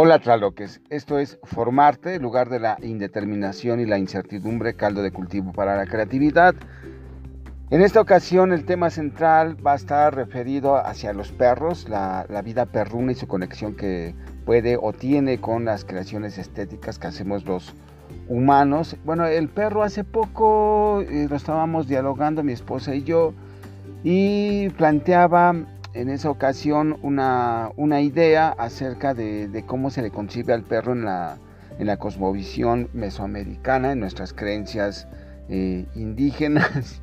Hola Tlaloques, esto es Formarte, lugar de la indeterminación y la incertidumbre, caldo de cultivo para la creatividad. En esta ocasión el tema central va a estar referido hacia los perros, la, vida perruna y su conexión que puede o tiene con las creaciones estéticas que hacemos los humanos. Bueno, el perro hace poco eh, lo estábamos dialogando mi esposa y yo y planteaba en esa ocasión una, idea acerca de, cómo se le concibe al perro en la, en la cosmovisión mesoamericana, en nuestras creencias eh, indígenas.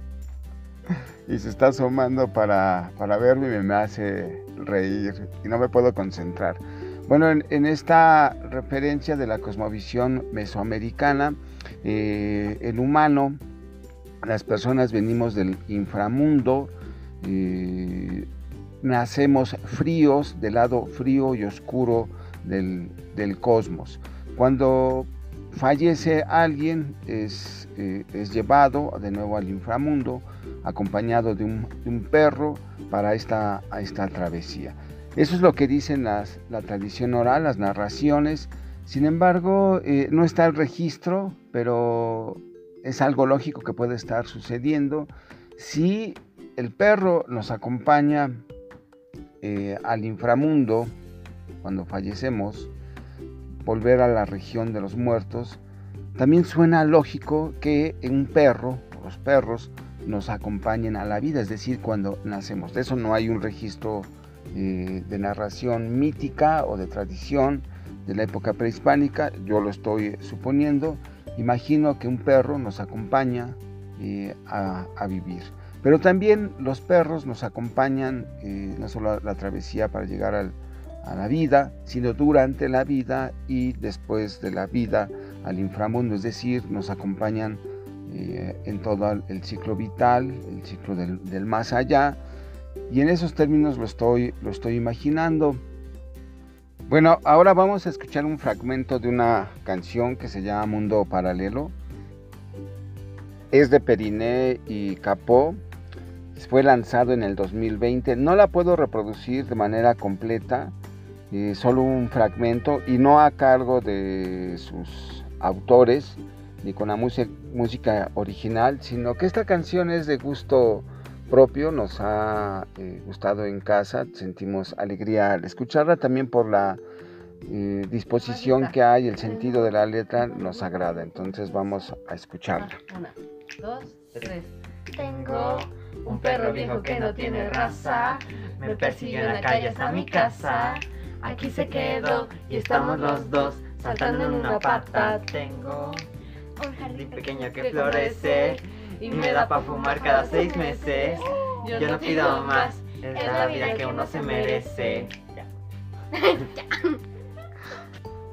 y se está asomando para, para verme y me hace reír y no me puedo concentrar. Bueno, en, esta referencia de la cosmovisión mesoamericana, eh, el humano, las personas venimos del inframundo, eh, nacemos fríos, del lado frío y oscuro del, cosmos. Cuando fallece alguien, es, eh, es, llevado de nuevo al inframundo, acompañado de un, perro para esta, esta travesía. Eso es lo que dicen las, la tradición oral, las narraciones. Sin embargo, eh, no está el registro, pero es algo lógico que puede estar sucediendo. Si el perro nos acompaña eh, al inframundo, cuando fallecemos, volver a la región de los muertos, también suena lógico que un perro, los perros, nos acompañen a la vida, es decir, cuando nacemos. De eso no hay un registro eh, de narración mítica o de tradición de la época prehispánica, yo lo estoy suponiendo. Imagino que un perro nos acompaña eh, a vivir. Pero también los perros nos acompañan eh, no solo la travesía para llegar a la vida, sino durante la vida y después de la vida al inframundo, es decir, nos acompañan eh, en todo el ciclo vital, el ciclo del, más allá, y en esos términos lo estoy, lo estoy imaginando. Bueno, ahora vamos a escuchar un fragmento de una canción que se llama Mundo Paralelo. Es de Periné y Capó fue lanzado en el 2020. No la puedo reproducir de manera completa, eh, solo un fragmento y no a cargo de sus autores ni con la música original, sino que esta canción es de gusto propio, nos ha eh, gustado en casa, sentimos alegría al escucharla, también por la eh, disposición que hay, el sentido de la letra nos agrada, entonces vamos a escucharla. Una, dos, tres. Tengo un perro viejo que no tiene raza, me persiguió en la calle hasta mi casa. Aquí se quedó y estamos los dos saltando en una pata. Tengo un jardín pequeño que florece y me da para fumar cada seis meses. Yo no pido más, es la vida que uno se merece.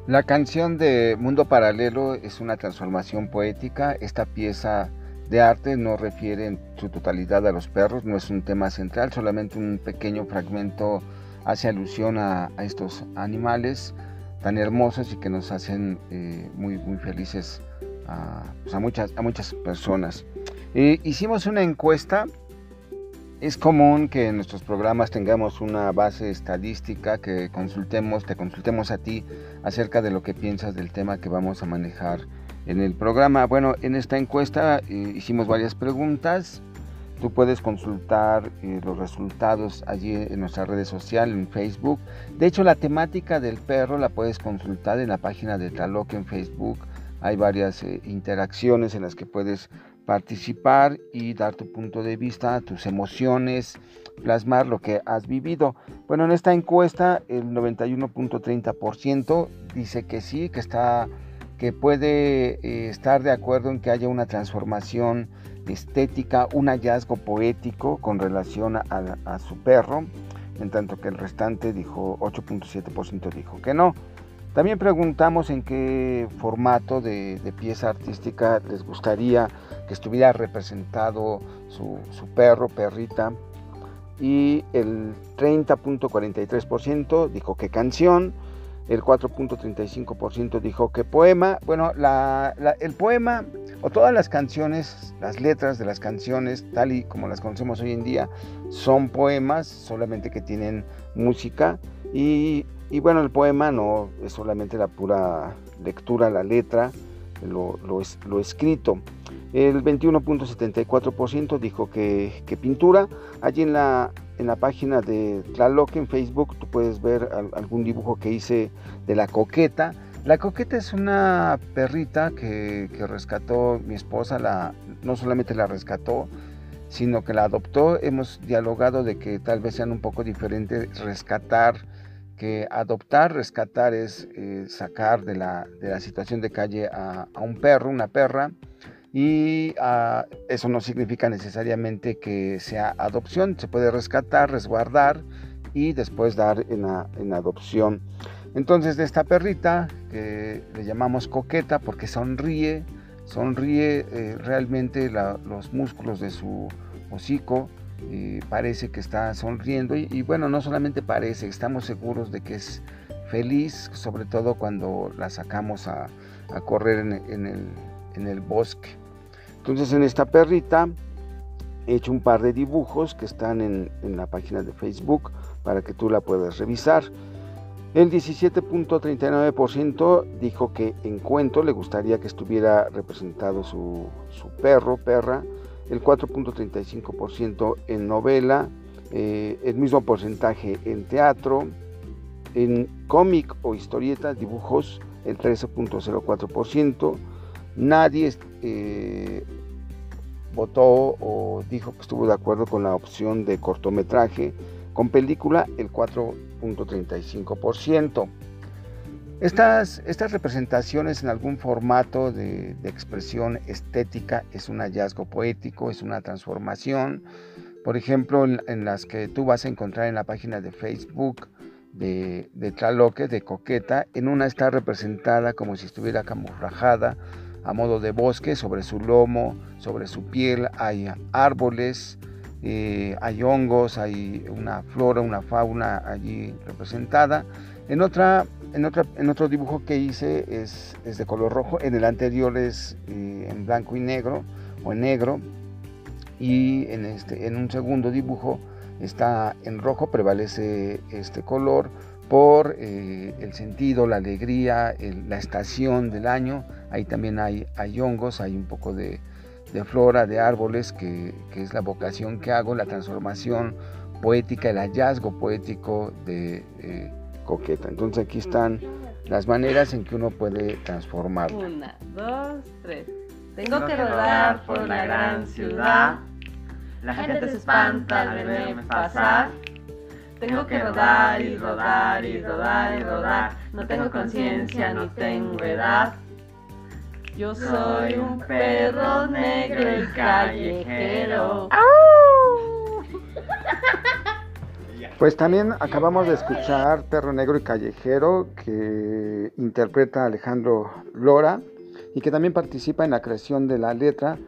La canción de Mundo Paralelo es una transformación poética. Esta pieza de arte no refiere en su totalidad a los perros, no es un tema central, solamente un pequeño fragmento hace alusión a, estos animales tan hermosos y que nos hacen eh, muy, muy felices a, pues, muchas, a muchas personas. Eh, hicimos una encuesta. Es común que en nuestros programas tengamos una base estadística que consultemos, te consultemos a ti acerca de lo que piensas del tema que vamos a manejar en el programa. Bueno, en esta encuesta eh, hicimos varias preguntas. Tú puedes consultar eh, los resultados allí en nuestra redes sociales, en Facebook. De hecho, la temática del perro la puedes consultar en la página de Taloque en Facebook. Hay varias eh, interacciones en las que puedes participar y dar tu punto de vista, tus emociones, plasmar lo que has vivido. Bueno, en esta encuesta el 91.30% dice que sí, que está que puede eh, estar de acuerdo en que haya una transformación estética, un hallazgo poético con relación a, su perro, en tanto que el restante dijo 8.7% dijo que no. También preguntamos en qué formato de, pieza artística les gustaría que estuviera representado su, su perro, perrita, y el 30.43% dijo que canción, el 4.35% dijo que poema, bueno, el poema o todas las canciones, las letras de las canciones, tal y como las conocemos hoy en día, son poemas, solamente que tienen música. Y, bueno, el poema no es solamente la pura lectura, la letra, lo, lo, escrito. El 21.74% dijo que, que, pintura. Allí en la, en la página de Tlaloc en Facebook tú puedes ver algún dibujo que hice de la coqueta. La coqueta es una perrita que, que rescató mi esposa, la, no solamente la rescató, sino que la adoptó. Hemos dialogado de que tal vez sean un poco diferentes rescatar que adoptar, rescatar es eh, sacar de la, de la, situación de calle a, un perro, una perra, y ah, eso no significa necesariamente que sea adopción, se puede rescatar, resguardar y después dar en, en adopción. Entonces de esta perrita, que le llamamos coqueta porque sonríe, sonríe eh, realmente los músculos de su hocico, parece que está sonriendo y, bueno, no solamente parece, estamos seguros de que es feliz, sobre todo cuando la sacamos a, correr en, el, bosque. Entonces en esta perrita he hecho un par de dibujos que están en, la página de Facebook para que tú la puedas revisar. El 17.39% dijo que en cuento le gustaría que estuviera representado su, perro, perra, el 4.35% en novela, eh, el mismo porcentaje en teatro, en cómic o historieta, dibujos, el 13.04%. Nadie eh, votó o dijo que estuvo de acuerdo con la opción de cortometraje, con película el 4.35%. Estas, estas representaciones en algún formato de, expresión estética es un hallazgo poético, es una transformación. Por ejemplo, en, las que tú vas a encontrar en la página de Facebook de, de Tlaloque, de Coqueta, en una está representada como si estuviera camuflajada a modo de bosque, sobre su lomo, sobre su piel. Hay árboles, eh, hay hongos, hay una flora, una fauna allí representada. En, otra, en, otra, en otro dibujo que hice es, es de color rojo, en el anterior es eh, en blanco y negro o en negro. Y en, este, en un segundo dibujo está en rojo, prevalece este color por eh, el sentido, la alegría, la estación del año. Ahí también hay, hay hongos, hay un poco de, de flora, de árboles, que, es la vocación que hago, la transformación poética, el hallazgo poético de eh, Coqueta. Entonces aquí están las maneras en que uno puede transformar. Una, dos, tres. Tengo que rodar por la gran ciudad. La gente se espanta al verme pasar. Tengo que rodar y rodar y rodar y rodar. No tengo conciencia, no tengo edad. Yo soy un perro negro y callejero. Pues también acabamos de escuchar Perro Negro y Callejero que interpreta Alejandro Lora y que también participa en la creación de la letra.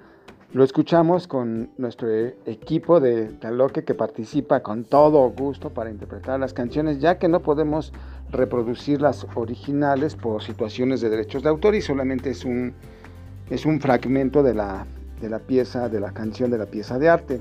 Lo escuchamos con nuestro equipo de Taloque que participa con todo gusto para interpretar las canciones, ya que no podemos reproducir las originales por situaciones de derechos de autor y solamente es un, es un fragmento de la, de la pieza, de la canción, de la pieza de arte.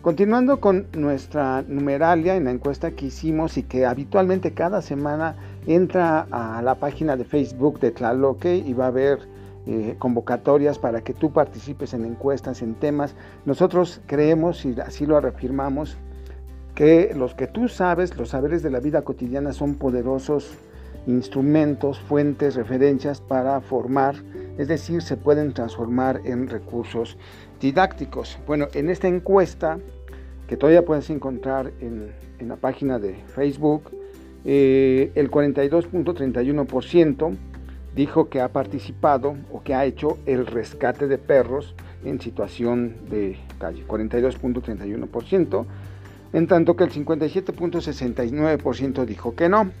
Continuando con nuestra numeralia en la encuesta que hicimos y que habitualmente cada semana entra a la página de Facebook de Tlaloque y va a haber eh, convocatorias para que tú participes en encuestas, en temas. Nosotros creemos y así lo reafirmamos que los que tú sabes, los saberes de la vida cotidiana son poderosos instrumentos, fuentes, referencias para formar, es decir, se pueden transformar en recursos didácticos. Bueno, en esta encuesta, que todavía puedes encontrar en, la página de Facebook, eh, el 42.31% dijo que ha participado o que ha hecho el rescate de perros en situación de calle, 42.31% en tanto que el 57.69% dijo que no.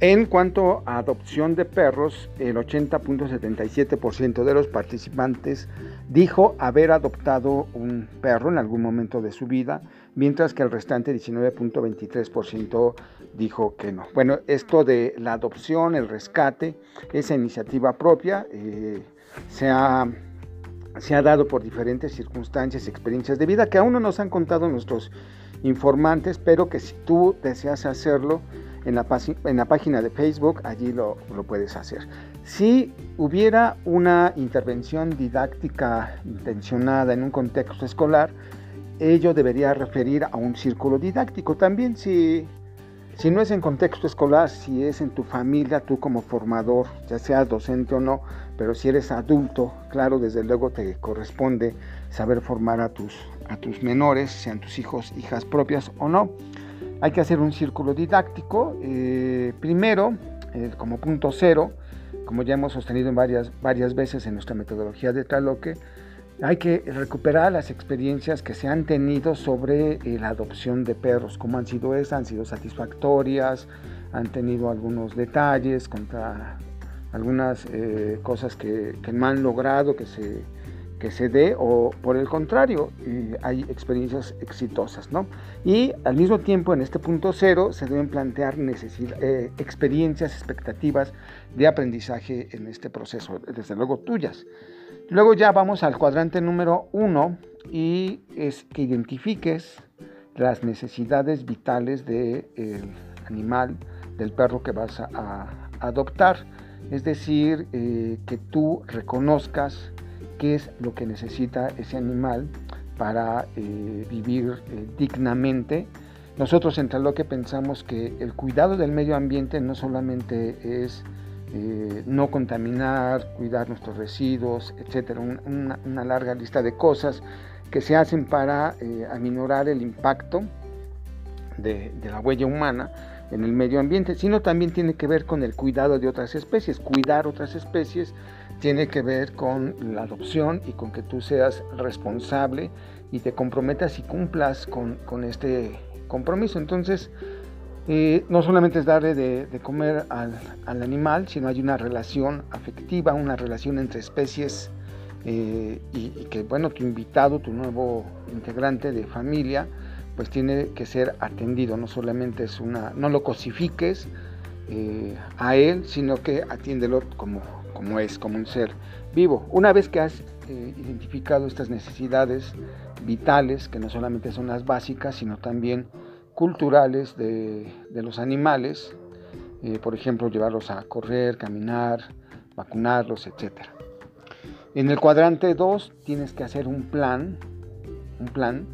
En cuanto a adopción de perros, el 80.77% de los participantes dijo haber adoptado un perro en algún momento de su vida, mientras que el restante 19.23% dijo que no. Bueno, esto de la adopción, el rescate, esa iniciativa propia, eh, se ha se ha dado por diferentes circunstancias y experiencias de vida que aún no nos han contado nuestros informantes, pero que si tú deseas hacerlo en la, página de Facebook, allí lo, lo puedes hacer. Si hubiera una intervención didáctica intencionada en un contexto escolar, ello debería referir a un círculo didáctico. También si, si no es en contexto escolar, si es en tu familia, tú como formador, ya seas docente o no, pero si eres adulto, claro, desde luego te corresponde saber formar a tus, a tus menores, sean tus hijos, hijas propias o no. Hay que hacer un círculo didáctico. Eh, primero, eh, como punto cero, como ya hemos sostenido en varias, varias veces en nuestra metodología de Taloque, hay que recuperar las experiencias que se han tenido sobre eh, la adopción de perros, cómo han sido esas, han sido satisfactorias, han tenido algunos detalles contra algunas cosas que, que, no han logrado que se se dé o por el contrario hay experiencias exitosas ¿no? y al mismo tiempo en este punto cero se deben plantear eh, experiencias expectativas de aprendizaje en este proceso desde luego tuyas luego ya vamos al cuadrante número uno y es que identifiques las necesidades vitales del animal del perro que vas a, adoptar es decir eh, que tú reconozcas qué es lo que necesita ese animal para eh, vivir eh, dignamente. Nosotros en que pensamos que el cuidado del medio ambiente no solamente es eh, no contaminar, cuidar nuestros residuos, etcétera, una, larga lista de cosas que se hacen para aminorar el impacto de la huella humana en el medio ambiente, sino también tiene que ver con el cuidado de otras especies, cuidar otras especies tiene que ver con la adopción y con que tú seas responsable y te comprometas y cumplas con, este compromiso. Entonces, eh, no solamente es darle de, comer al, animal, sino hay una relación afectiva, una relación entre especies eh, y, que, bueno, tu invitado, tu nuevo integrante de familia, pues tiene que ser atendido, no solamente es una, no lo cosifiques eh, a él, sino que atiéndelo como, como es, como un ser vivo. Una vez que has eh, identificado estas necesidades vitales, que no solamente son las básicas, sino también culturales de, los animales, eh, por ejemplo, llevarlos a correr, caminar, vacunarlos, etc. En el cuadrante 2 tienes que hacer un plan, un plan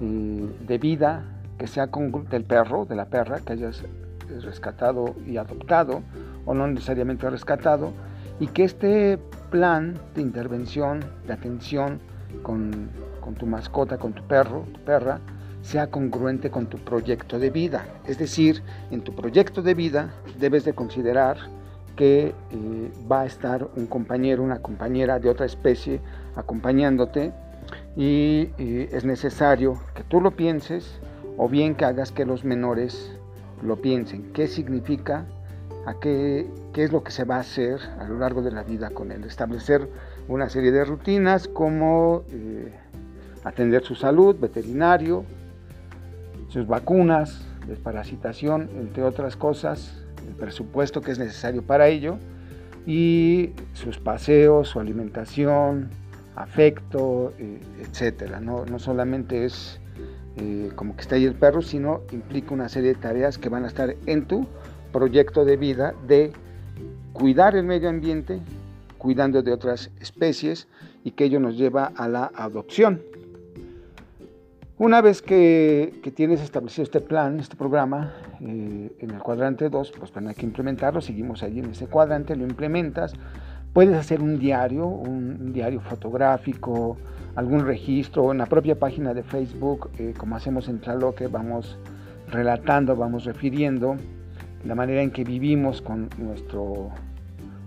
de vida que sea con, del perro, de la perra, que hayas rescatado y adoptado, o no necesariamente rescatado, y que este plan de intervención, de atención con, tu mascota, con tu perro, tu perra, sea congruente con tu proyecto de vida. Es decir, en tu proyecto de vida debes de considerar que eh, va a estar un compañero, una compañera de otra especie acompañándote y es necesario que tú lo pienses o bien que hagas que los menores lo piensen. ¿Qué significa a qué, es lo que se va a hacer a lo largo de la vida con él. Establecer una serie de rutinas como eh, atender su salud, veterinario, sus vacunas, desparasitación, entre otras cosas, el presupuesto que es necesario para ello y sus paseos, su alimentación, afecto, eh, etcétera. No, solamente es eh, como que está ahí el perro, sino implica una serie de tareas que van a estar en tu proyecto de vida de cuidar el medio ambiente, cuidando de otras especies y que ello nos lleva a la adopción. Una vez que, tienes establecido este plan, este programa, eh, en el cuadrante 2, pues hay que implementarlo, seguimos allí en ese cuadrante, lo implementas, puedes hacer un diario, un, diario fotográfico, algún registro, en la propia página de Facebook, eh, como hacemos en Tlaloque, vamos relatando, vamos refiriendo la manera en que vivimos con nuestro,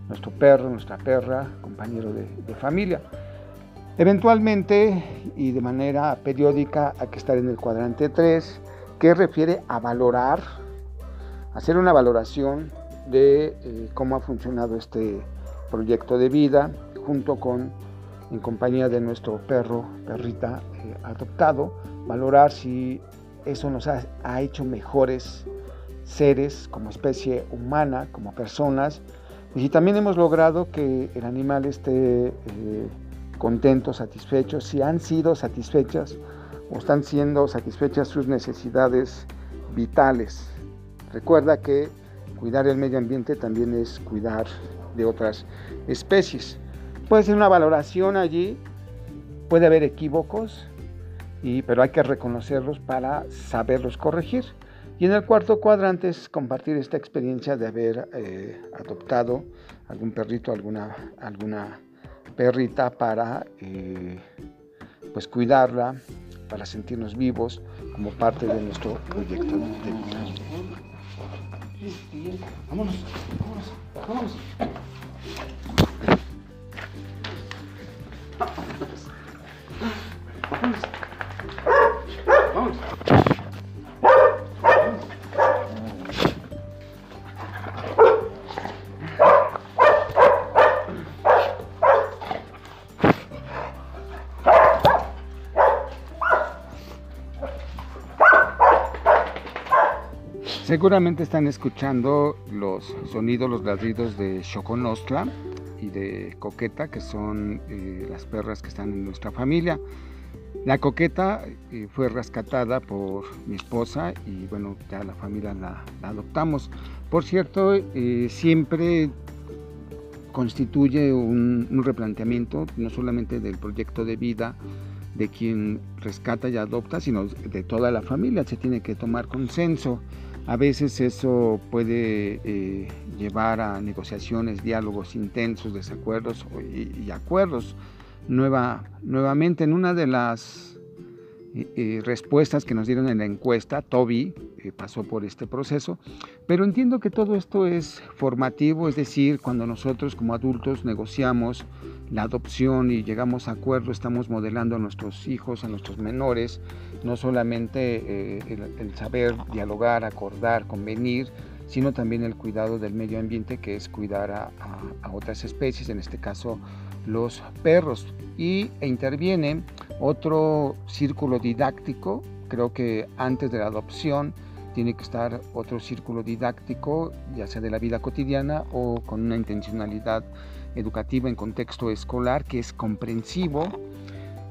nuestro perro, nuestra perra, compañero de, familia. Eventualmente y de manera periódica hay que estar en el cuadrante 3, que refiere a valorar, hacer una valoración de eh, cómo ha funcionado este proyecto de vida junto con, en compañía de nuestro perro, perrita eh, adoptado, valorar si eso nos ha, hecho mejores seres, como especie humana, como personas, y si también hemos logrado que el animal esté eh, contento, satisfecho, si han sido satisfechas o están siendo satisfechas sus necesidades vitales. Recuerda que cuidar el medio ambiente también es cuidar de otras especies. Puede ser una valoración allí, puede haber equívocos, y, pero hay que reconocerlos para saberlos corregir. Y en el cuarto cuadrante es compartir esta experiencia de haber eh, adoptado algún perrito, alguna, alguna perrita para eh, pues cuidarla, para sentirnos vivos como parte de nuestro proyecto de vida. Vámonos, vámonos, vámonos. Seguramente están escuchando los sonidos, los ladridos de Choconostra y de Coqueta, que son eh, las perras que están en nuestra familia. La Coqueta eh, fue rescatada por mi esposa y bueno, ya la familia la, adoptamos. Por cierto, eh, siempre constituye un, un replanteamiento, no solamente del proyecto de vida, de quien rescata y adopta, sino de toda la familia. Se tiene que tomar consenso. A veces eso puede eh, llevar a negociaciones, diálogos intensos, desacuerdos y, acuerdos. Nueva, nuevamente, en una de las eh, eh, respuestas que nos dieron en la encuesta, Toby pasó por este proceso, pero entiendo que todo esto es formativo, es decir, cuando nosotros como adultos negociamos la adopción y llegamos a acuerdo, estamos modelando a nuestros hijos, a nuestros menores, no solamente eh, el, saber dialogar, acordar, convenir, sino también el cuidado del medio ambiente, que es cuidar a, otras especies, en este caso los perros. Y e interviene otro círculo didáctico, creo que antes de la adopción tiene que estar otro círculo didáctico, ya sea de la vida cotidiana o con una intencionalidad educativa en contexto escolar que es comprensivo.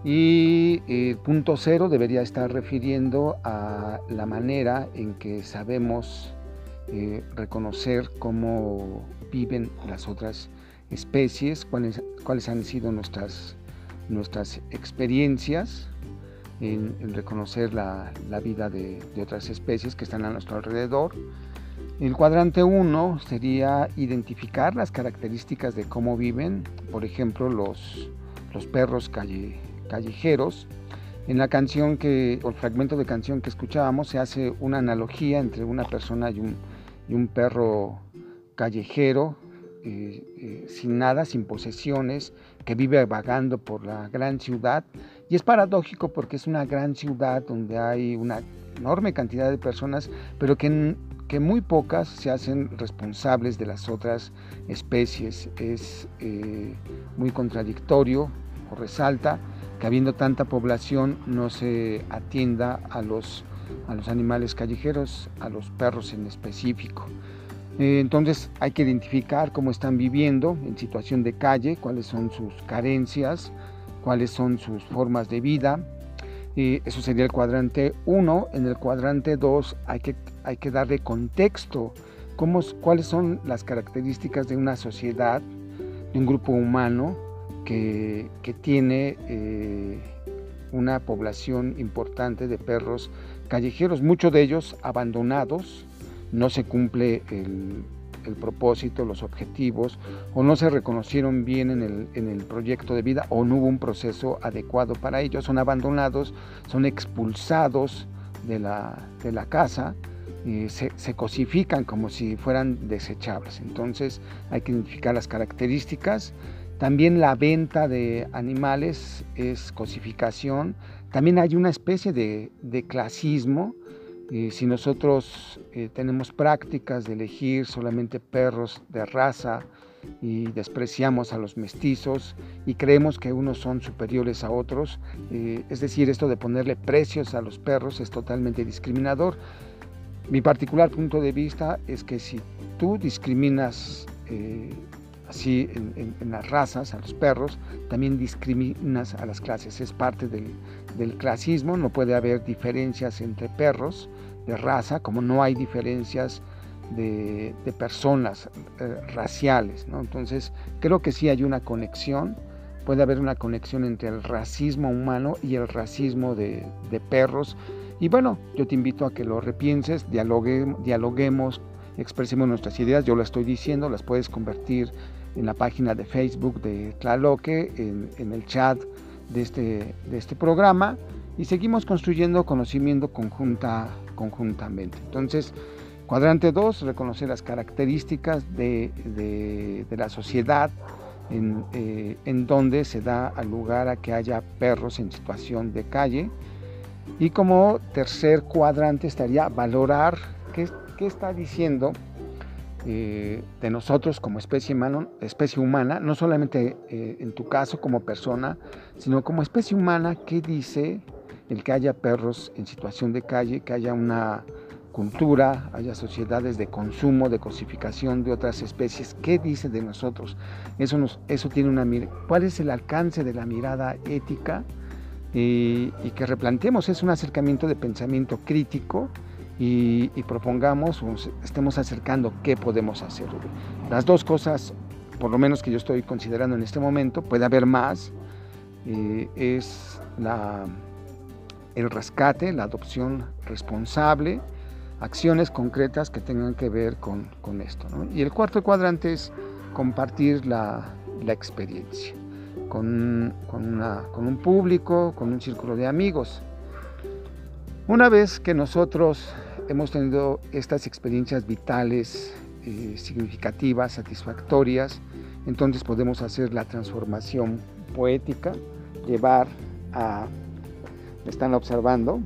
Y eh, punto cero debería estar refiriendo a la manera en que sabemos eh, reconocer cómo viven las otras especies, cuáles, cuáles han sido nuestras, nuestras experiencias en, reconocer la, vida de, de, otras especies que están a nuestro alrededor el cuadrante 1 sería identificar las características de cómo viven, por ejemplo, los, los perros callejeros. En la canción que, o el fragmento de canción que escuchábamos, se hace una analogía entre una persona y un, y un perro callejero, eh, eh, sin nada, sin posesiones, que vive vagando por la gran ciudad. Y es paradójico porque es una gran ciudad donde hay una enorme cantidad de personas, pero que que muy pocas se hacen responsables de las otras especies. Es eh, muy contradictorio o resalta que habiendo tanta población no se atienda a los, a los animales callejeros, a los perros en específico. Eh, entonces hay que identificar cómo están viviendo en situación de calle, cuáles son sus carencias, cuáles son sus formas de vida, y eso sería el cuadrante 1. En el cuadrante 2 hay que, hay que darle contexto, cómo, cuáles son las características de una sociedad, de un grupo humano que, que tiene eh, una población importante de perros callejeros, muchos de ellos abandonados, no se cumple el, propósito, los objetivos, o no se reconocieron bien en el, en el proyecto de vida, o no hubo un proceso adecuado para ellos, son abandonados, son expulsados de la, de la casa, y se, se, cosifican como si fueran desechables. Entonces hay que identificar las características. También la venta de animales es cosificación. También hay una especie de, de clasismo si nosotros eh, tenemos prácticas de elegir solamente perros de raza y despreciamos a los mestizos y creemos que unos son superiores a otros, eh, es decir, esto de ponerle precios a los perros es totalmente discriminador. Mi particular punto de vista es que si tú discriminas eh, así en, las razas, a los perros, también discriminas a las clases, es parte del, clasismo, no puede haber diferencias entre perros de raza, como no hay diferencias de, personas eh, raciales, entonces creo que sí hay una conexión, puede haber una conexión entre el racismo humano y el racismo de, perros, y bueno, yo te invito a que lo repienses, dialoguemos, expresemos nuestras ideas, yo lo estoy diciendo, las puedes convertir en la página de Facebook de Tlaloque, en, el chat de este, de este programa y seguimos construyendo conocimiento conjunta, conjuntamente. Entonces, cuadrante 2, reconocer las características de, la sociedad en, eh, en, donde se da lugar a que haya perros en situación de calle. Y como tercer cuadrante estaría valorar qué, qué está diciendo eh, de nosotros como especie, especie humana, no solamente eh, en tu caso como persona, sino como especie humana, ¿qué dice el que haya perros en situación de calle, que haya una cultura, haya sociedades de consumo, de cosificación de otras especies? ¿Qué dice de nosotros? Eso, nos, eso tiene una ¿Cuál es el alcance de la mirada ética? y que replanteemos, es un acercamiento de pensamiento crítico y, propongamos o estemos acercando qué podemos hacer. Las dos cosas, por lo menos que yo estoy considerando en este momento, puede haber más, eh, es la, el rescate, la adopción responsable, acciones concretas que tengan que ver con, con esto. Y el cuarto cuadrante es compartir la, la experiencia con, con, una, con un público, con un círculo de amigos. Una vez que nosotros hemos tenido estas experiencias vitales, eh, significativas, satisfactorias, entonces podemos hacer la transformación poética, llevar a, me están observando,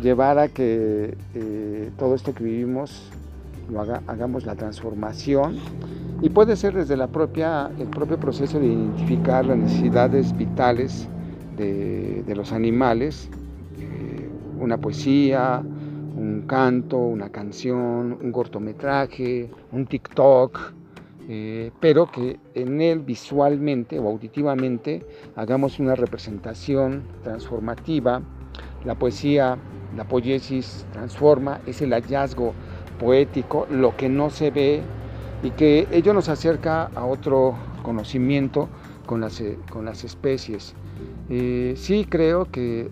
llevar a que eh, todo esto que vivimos lo hagamos la transformación. Y puede ser desde la propia, el propio proceso de identificar las necesidades vitales de, de los animales una poesía, un canto, una canción, un cortometraje, un TikTok, eh, pero que en él visualmente o auditivamente hagamos una representación transformativa. La poesía, la poiesis transforma, es el hallazgo poético, lo que no se ve y que ello nos acerca a otro conocimiento con las, con las especies. Eh, sí creo que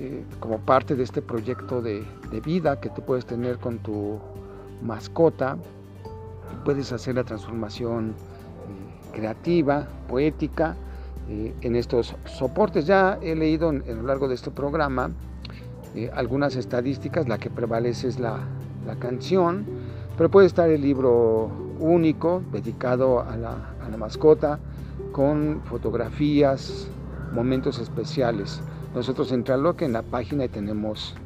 eh, como parte de este proyecto de, vida que tú puedes tener con tu mascota, puedes hacer la transformación eh, creativa, poética, eh, en estos soportes. Ya he leído en, a lo largo de este programa algunas estadísticas, la que prevalece es la, la, canción, pero puede estar el libro único dedicado a la, a la mascota, con fotografías, momentos especiales. Nosotros en que en la página tenemos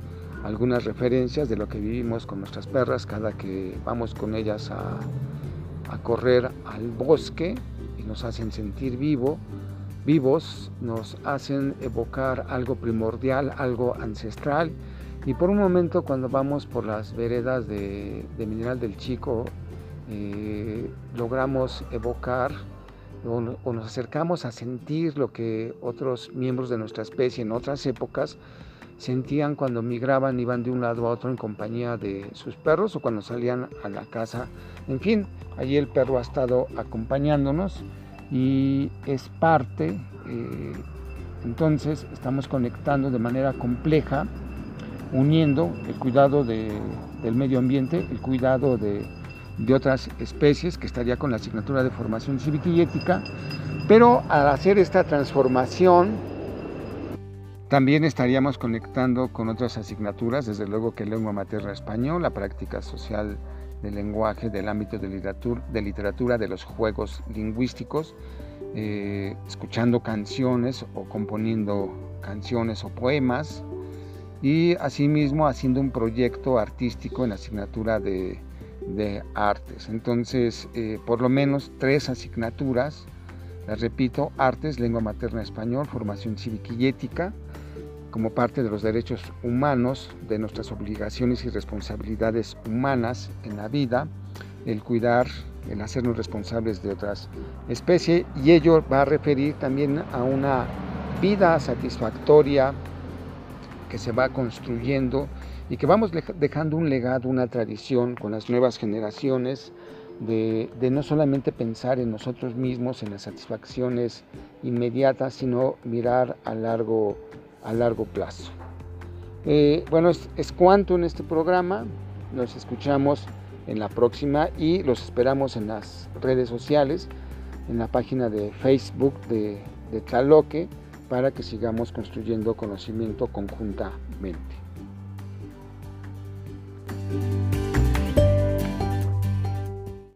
algunas referencias de lo que vivimos con nuestras perras cada que vamos con ellas a, correr al bosque y nos hacen sentir vivo, vivos, nos hacen evocar algo primordial, algo ancestral. Y por un momento cuando vamos por las veredas de, Mineral del Chico, eh, logramos evocar o, nos acercamos a sentir lo que otros miembros de nuestra especie en otras épocas sentían cuando migraban, iban de un lado a otro en compañía de sus perros o cuando salían a la casa. En fin, allí el perro ha estado acompañándonos y es parte, eh, entonces estamos conectando de manera compleja, uniendo el cuidado del medio ambiente, el cuidado de de otras especies, que estaría con la asignatura de formación cívica y ética, pero al hacer esta transformación también estaríamos conectando con otras asignaturas, desde luego que lengua materna español, la práctica social del lenguaje, del ámbito de literatura, de, literatura, de los juegos lingüísticos, eh, escuchando canciones o componiendo canciones o poemas, y asimismo haciendo un proyecto artístico en la asignatura de de artes. Entonces, eh, por lo menos tres asignaturas, las repito, artes, lengua materna español, formación cívica y ética, como parte de los derechos humanos, de nuestras obligaciones y responsabilidades humanas en la vida, el cuidar el hacernos responsables de otras especies y ello va a referir también a una vida satisfactoria que se va construyendo y que vamos dejando un legado, una tradición con las nuevas generaciones de, no solamente pensar en nosotros mismos, en las satisfacciones inmediatas, sino mirar a largo, a largo plazo. Eh, bueno, es, es cuanto en este programa. Nos escuchamos en la próxima y los esperamos en las redes sociales, en la página de Facebook de, de Tlaloque, para que sigamos construyendo conocimiento conjuntamente. Bye.